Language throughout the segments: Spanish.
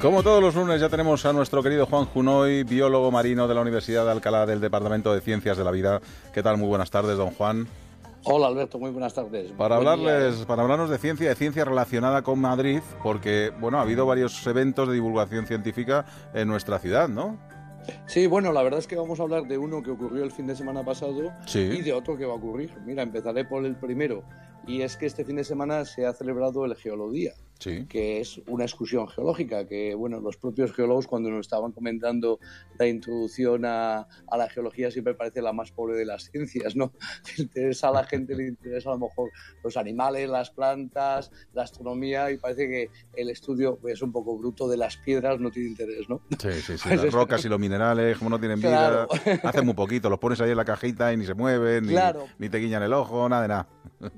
Como todos los lunes ya tenemos a nuestro querido Juan Junoy, biólogo marino de la Universidad de Alcalá del Departamento de Ciencias de la Vida. ¿Qué tal? Muy buenas tardes, don Juan. Hola Alberto, muy buenas tardes. Para hablarles, para hablarnos de ciencia, de ciencia relacionada con Madrid, porque bueno, ha habido varios eventos de divulgación científica en nuestra ciudad, ¿no? Sí, bueno, la verdad es que vamos a hablar de uno que ocurrió el fin de semana pasado y de otro que va a ocurrir. Mira, empezaré por el primero, y es que este fin de semana se ha celebrado el Geolodía que es una excursión geológica, que bueno, los propios geólogos cuando nos estaban comentando la introducción a, la geología siempre parece la más pobre de las ciencias, ¿no? Le interesa a la gente, le interesa a lo mejor los animales, las plantas, la astronomía y parece que el estudio es un poco bruto de las piedras no tiene interés, ¿no? Sí, sí, sí, las rocas y los minerales, como no tienen vida, hacen muy poquito, los pones ahí en la cajita y ni se mueven, ni, te guiñan el ojo, nada de nada.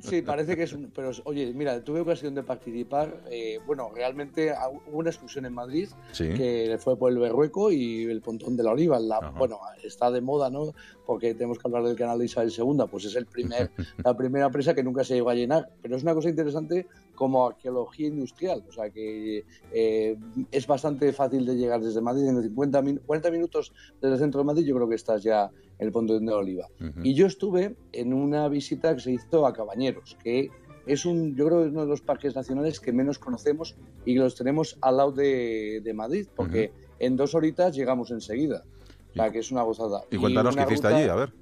Sí, parece que es un... Pero oye, mira, tuve ocasión de participar eh, bueno, realmente hubo una excursión en Madrid que fue por el Berrueco y el Pontón de la Oliva. bueno, está de moda, ¿no? Porque tenemos que hablar del canal de Isabel II, pues es el primer, la primera presa que nunca se llegó a llenar. Pero es una cosa interesante como arqueología industrial, o sea que eh, es bastante fácil de llegar desde Madrid en 50 40 minutos desde el centro de Madrid, yo creo que estás ya en el Pontón de la Oliva. Y yo estuve en una visita que se hizo a Cabañeros, que es un, yo creo que es uno de los parques nacionales que menos conocemos y los tenemos al lado de, Madrid, porque en dos horitas llegamos enseguida. O sea, que es una gozada. Y cuéntanos qué hiciste allí, a ver.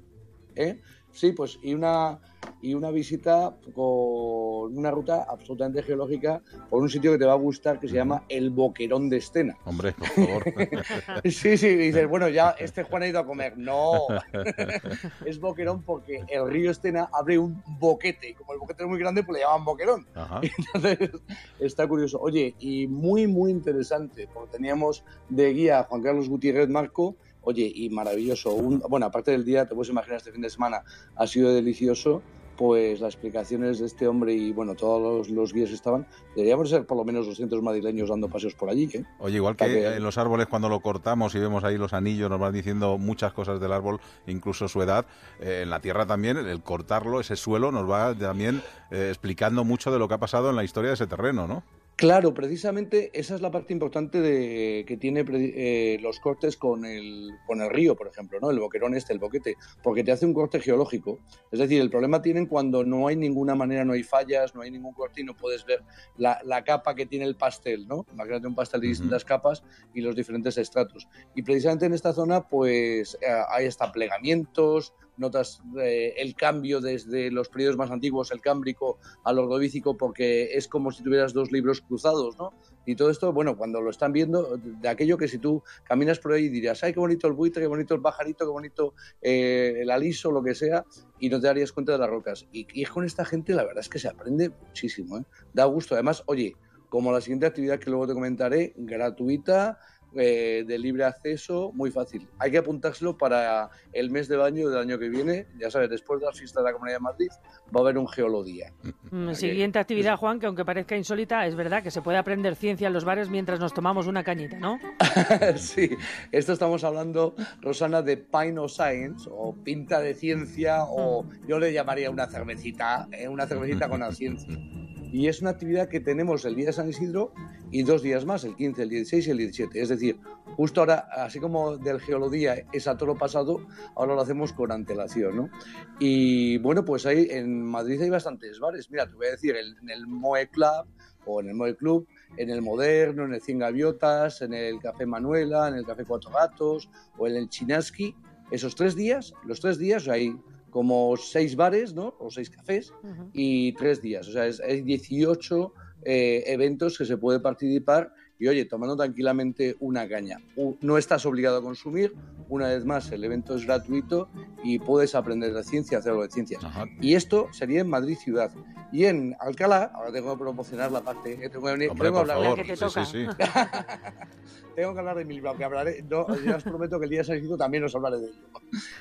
¿Eh? Sí, pues y una y una visita con una ruta absolutamente geológica por un sitio que te va a gustar que se llama el Boquerón de Estena. Hombre, por favor. sí, sí, dices, bueno, ya este Juan ha ido a comer. No, es Boquerón porque el río Estena abre un boquete. Como el boquete es muy grande, pues le llaman Boquerón. Entonces, está curioso. Oye, y muy, muy interesante, porque teníamos de guía a Juan Carlos Gutiérrez Marco Oye, y maravilloso. bueno, aparte del día, te puedes imaginar, este fin de semana ha sido delicioso pues las explicaciones de este hombre y bueno, todos los, guías estaban, deberíamos ser por lo menos 200 madrileños dando paseos por allí. ¿qué? Oye, igual que, en los árboles cuando lo cortamos y vemos ahí los anillos, nos van diciendo muchas cosas del árbol, incluso su edad, eh, en la tierra también, el cortarlo, ese suelo, nos va también eh, explicando mucho de lo que ha pasado en la historia de ese terreno, ¿no? Claro, precisamente esa es la parte importante de que tiene eh, los cortes con el, con el río, por ejemplo, ¿no? El boquerón este, el boquete, porque te hace un corte geológico. Es decir, el problema tienen cuando no hay ninguna manera, no hay fallas, no hay ningún corte y no puedes ver la, capa que tiene el pastel, ¿no? Imagínate un pastel de distintas capas y los diferentes estratos. Y precisamente en esta zona, pues eh, hay hasta plegamientos, notas eh, el cambio desde los periodos más antiguos, el cámbrico al ordovícico, porque es como si tuvieras dos libros cruzados, ¿no? Y todo esto, bueno, cuando lo están viendo, de aquello que si tú caminas por ahí dirías, ay, qué bonito el buitre, qué bonito el pajarito, qué bonito eh, el aliso, lo que sea, y no te darías cuenta de las rocas. Y, y, con esta gente la verdad es que se aprende muchísimo, ¿eh? Da gusto. Además, oye, como la siguiente actividad que luego te comentaré, gratuita, eh, de libre acceso, muy fácil. Hay que apuntárselo para el mes de baño del año que viene. Ya sabes, después de la fiesta de la Comunidad de Madrid va a haber un geolodía. Mm, siguiente actividad, Juan, que aunque parezca insólita, es verdad que se puede aprender ciencia en los bares mientras nos tomamos una cañita, ¿no? sí, esto estamos hablando, Rosana, de Pine of Science, o pinta de ciencia, o yo le llamaría una cervecita, ¿eh? una cervecita con la ciencia. Y es una actividad que tenemos el día de San Isidro y dos días más, el 15, el 16 y el 17. Es decir, justo ahora, así como del geolodía es a todo lo pasado, ahora lo hacemos con antelación. ¿no? Y bueno, pues ahí en Madrid hay bastantes bares. Mira, te voy a decir, en el Moe Club o en el Moe Club en el Moderno, en el Cien Gaviotas, en el Café Manuela, en el Café Cuatro Gatos o en el Chinaski. Esos tres días, los tres días hay como seis bares, ¿no? O seis cafés y tres días. O sea, hay 18 eh, eventos que se puede participar y oye, tomando tranquilamente una caña. No estás obligado a consumir, una vez más, el evento es gratuito y puedes aprender de ciencia, hacer algo de ciencias. Y esto sería en Madrid ciudad. Y en Alcalá, ahora tengo que promocionar la parte, eh, tengo, que, Hombre, tengo hablar que te toca. Sí, sí. tengo que hablar de mi libro, aunque hablaré, no, ya os prometo que el día de San también os hablaré de ello.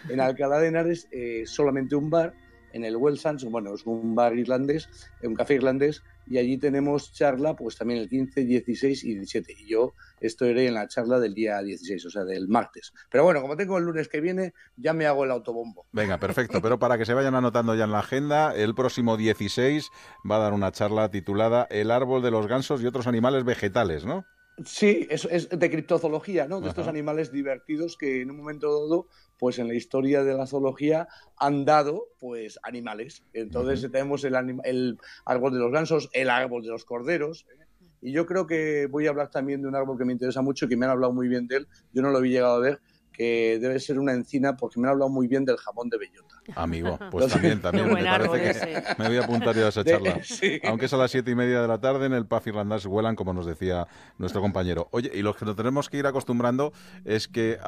En Alcalá de Henares, eh, solamente un bar en el Well bueno, es un bar irlandés, un café irlandés, y allí tenemos charla, pues también el 15, 16 y 17. Y yo estoy en la charla del día 16, o sea, del martes. Pero bueno, como tengo el lunes que viene, ya me hago el autobombo. Venga, perfecto. Pero para que se vayan anotando ya en la agenda, el próximo 16 va a dar una charla titulada El árbol de los gansos y otros animales vegetales, ¿no? Sí, es, es de criptozoología, ¿no? De estos animales divertidos que en un momento dado, pues en la historia de la zoología han dado, pues, animales. Entonces tenemos el, el árbol de los gansos, el árbol de los corderos. ¿eh? Y yo creo que voy a hablar también de un árbol que me interesa mucho, que me han hablado muy bien de él. Yo no lo había llegado a ver, que debe ser una encina porque me han hablado muy bien del jamón de bellota. Amigo, pues también, también me parece que me voy a apuntar yo a esa charla. Aunque es a las siete y media de la tarde en el Puff irlandés huelan, como nos decía nuestro compañero. Oye, y lo que nos tenemos que ir acostumbrando es que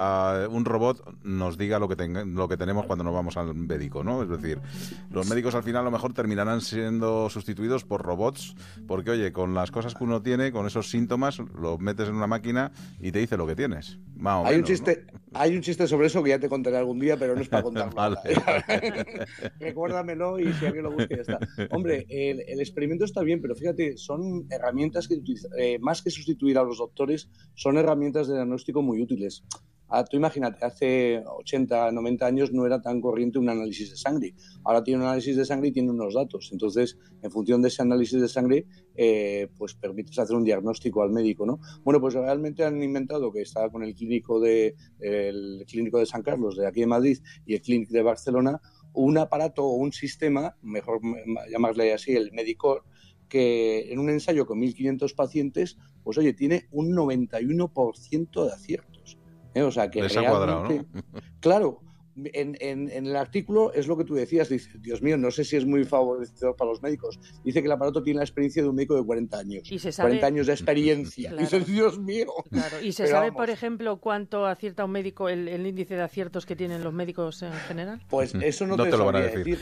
un robot nos diga lo que, lo que tenemos cuando nos vamos al médico, ¿no? Es decir, los médicos al final a lo mejor terminarán siendo sustituidos por robots, porque oye, con las cosas que uno tiene, con esos síntomas, lo metes en una máquina y te dice lo que tienes. hay, un chiste, hay un chiste sobre eso que ya te contaré algún día, pero no es para contarlo. Recuérdamelo y si alguien lo busca ya está. Hombre, el, experimento está bien, pero fíjate, son herramientas que eh, más que sustituir a los doctores, son herramientas de diagnóstico muy útiles. Ah, tú imagínate, hace 80, 90 años no era tan corriente un análisis de sangre. Ahora tiene un análisis de sangre y tiene unos datos. Entonces, en función de ese análisis de sangre, eh, pues permites hacer un diagnóstico al médico, ¿no? Bueno, pues realmente han inventado que está con el clínico de, el clínico de San Carlos, de aquí de Madrid, y el clínico de Barcelona, un aparato o un sistema, mejor llamarle así, el Medicor, que en un ensayo con 1.500 pacientes, pues oye, tiene un 91% de aciertos. ¿Eh? O sea que realmente, claro, en, en, el artículo es lo que tú decías, dice, Dios mío, no sé si es muy favorecedor para los médicos. Dice que el aparato tiene la experiencia de un médico de 40 años. ¿Y se sabe... 40 años de experiencia. Dice, Dios mío. ¿Y se sabe, por ejemplo, cuánto acierta un médico, el, índice de aciertos que tienen los médicos en general? Pues eso no, te, lo van a decir.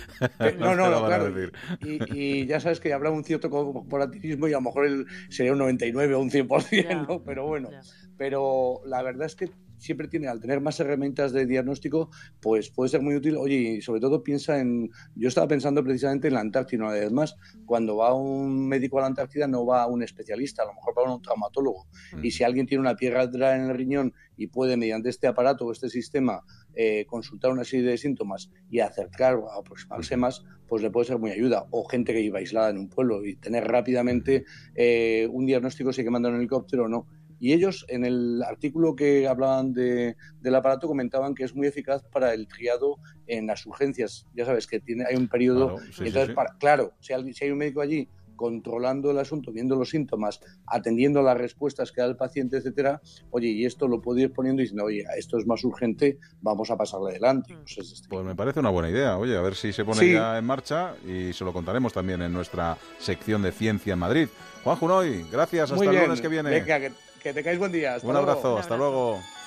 no, no, no, claro. Y, ya sabes que habrá un cierto corporativismo y a lo mejor sería un 99 o un 100%, ¿no? Pero bueno. Pero la verdad es que siempre tiene, al tener más herramientas de diagnóstico, pues puede ser muy útil. Oye, y sobre todo piensa en, yo estaba pensando precisamente en la Antártida una vez más, cuando va un médico a la Antártida no va un especialista, a lo mejor va un traumatólogo. Mm. Y si alguien tiene una piedra en el riñón y puede mediante este aparato o este sistema eh, consultar una serie de síntomas y acercar o aproximarse más, pues le puede ser muy ayuda. O gente que viva aislada en un pueblo y tener rápidamente eh, un diagnóstico si hay que mandar un helicóptero o no y ellos, en el artículo que hablaban de, del aparato, comentaban que es muy eficaz para el triado en las urgencias. Ya sabes que tiene, hay un periodo. Claro, entonces, Para, claro si, hay, si hay un médico allí controlando el asunto, viendo los síntomas, atendiendo las respuestas que da el paciente, etcétera, oye, y esto lo puedo ir poniendo y diciendo, oye, esto es más urgente, vamos a pasarle adelante. Mm. Pues, este pues, me parece una buena idea, oye, a ver si se pone ya en marcha y se lo contaremos también en nuestra sección de ciencia en Madrid. Juan Junoy, gracias, hasta el lunes que viene. Venga, que, que tengáis buen día. Un abrazo, hasta luego.